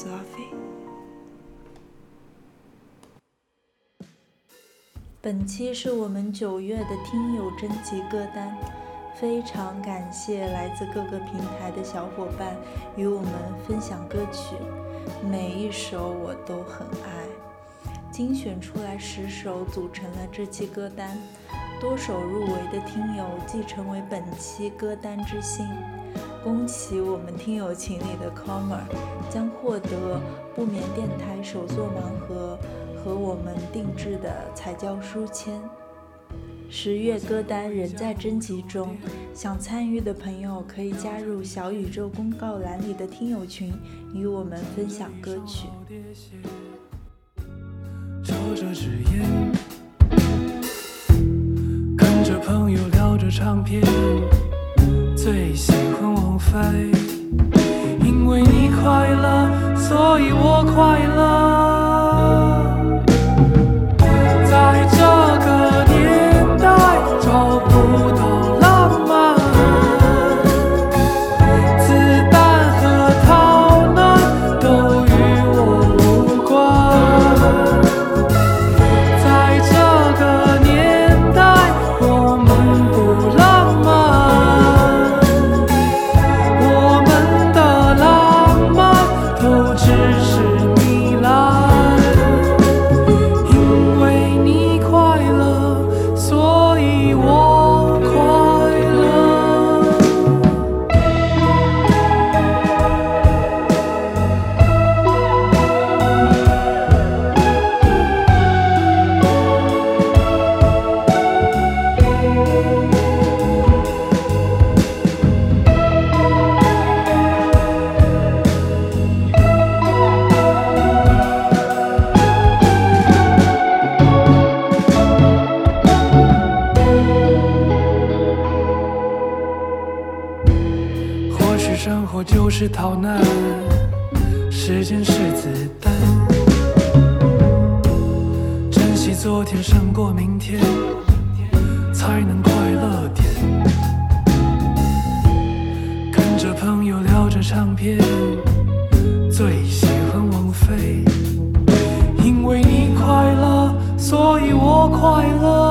Sophie。本期是我们九月的听友征集歌单，非常感谢来自各个平台的小伙伴与我们分享歌曲，每一首我都很爱，精选出来十首组成了这期歌单。多首入围的听友即成为本期歌单之星，恭喜我们听友群里的 Comer 将获得不眠电台首座盲盒和我们定制的彩胶书签。十月歌单仍在征集中，想参与的朋友可以加入小宇宙公告栏里的听友群，与我们分享歌曲。抽着纸烟，跟着朋友聊着唱片，最喜欢飞。因为你快乐，是逃难，时间是子弹，珍惜昨天胜过明天，才能快乐点。跟着朋友聊着唱片，最喜欢王菲，因为你快乐，所以我快乐。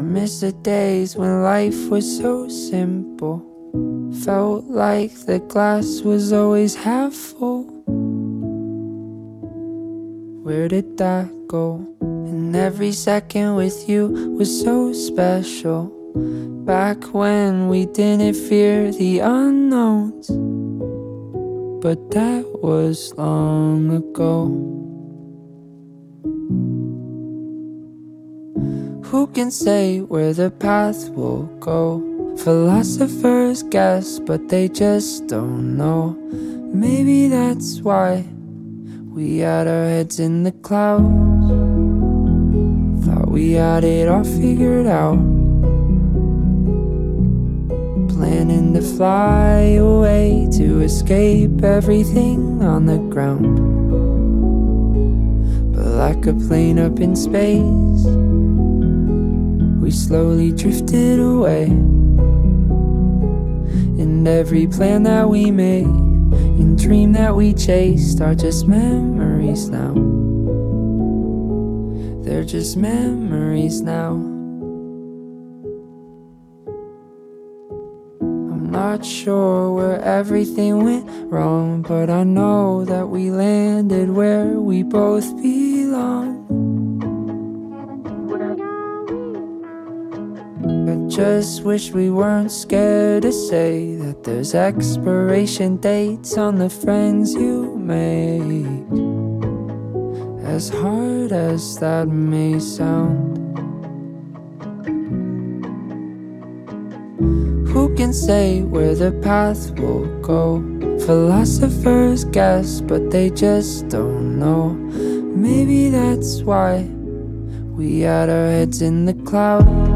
Miss the days when life was so simple. Felt like the glass was always half full. Where did that go? And every second with you was so special. Back when we didn't fear the unknowns. But that was long ago. Who can say where the path will go? Philosophers guess, but they just don't know. Maybe that's why we had our heads in the clouds. Thought we had it all figured out. Planning to fly away to escape everything on the ground. But like a plane up in space, we slowly drifted away. And every plan that we made and dream that we chased are just memories now. They're just memories now. I'm not sure where everything went wrong, but I know that we landed where we both belong. I just wish we weren't scared to say that there's expiration dates on the friends you make. As hard as that may sound. Who can say where the path will go? Philosophers guess, but they just don't know. Maybe that's why we had our heads in the clouds.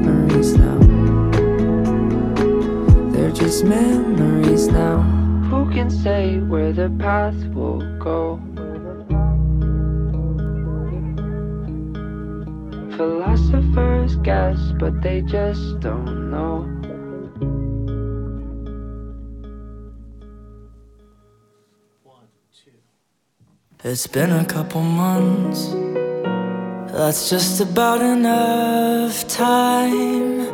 can say where the path will go? Philosophers guess, but they just don't know. It's been a couple months. That's just about enough time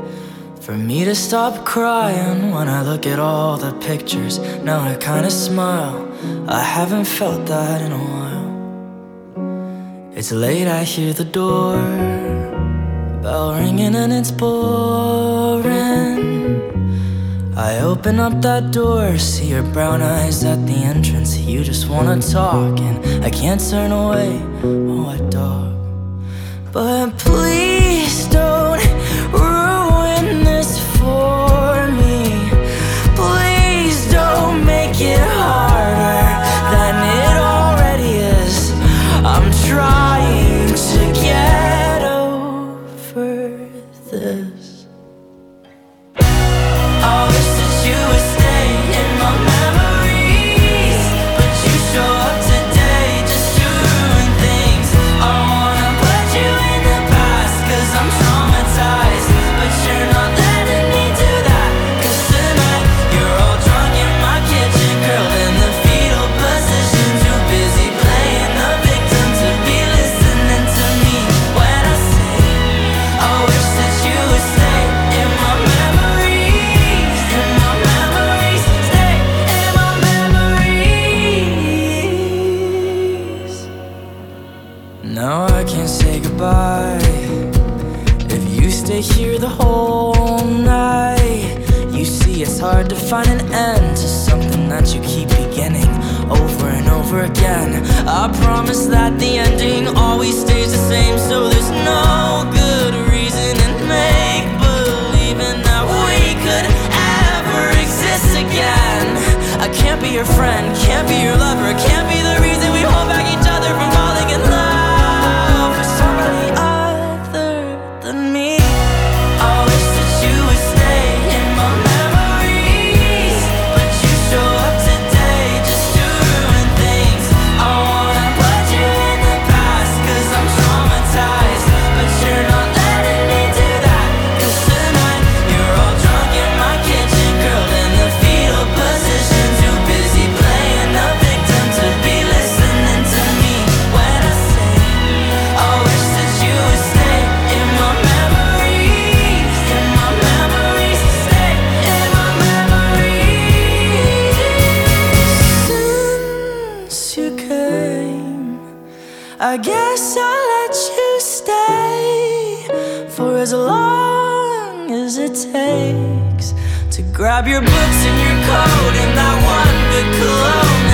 for me to stop crying when I look at all the pictures. Now I kinda smile. I haven't felt that in a while. It's late, I hear the door bell ringing and it's boring. I open up that door, see your brown eyes at the entrance. You just wanna talk, and I can't turn away. Oh, I dog. But please don't stay here the whole night. You see, it's hard to find an end to something that you keep beginning over and over again. I promise that the ending always stays the same, so there's no good reason in make believing that we could ever exist again. I can't be your friend, can't be your lover, can't be the reason we hold back each I guess I'll let you stay for as long as it takes to grab your books and your coat and that wonder cologne.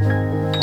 Bye.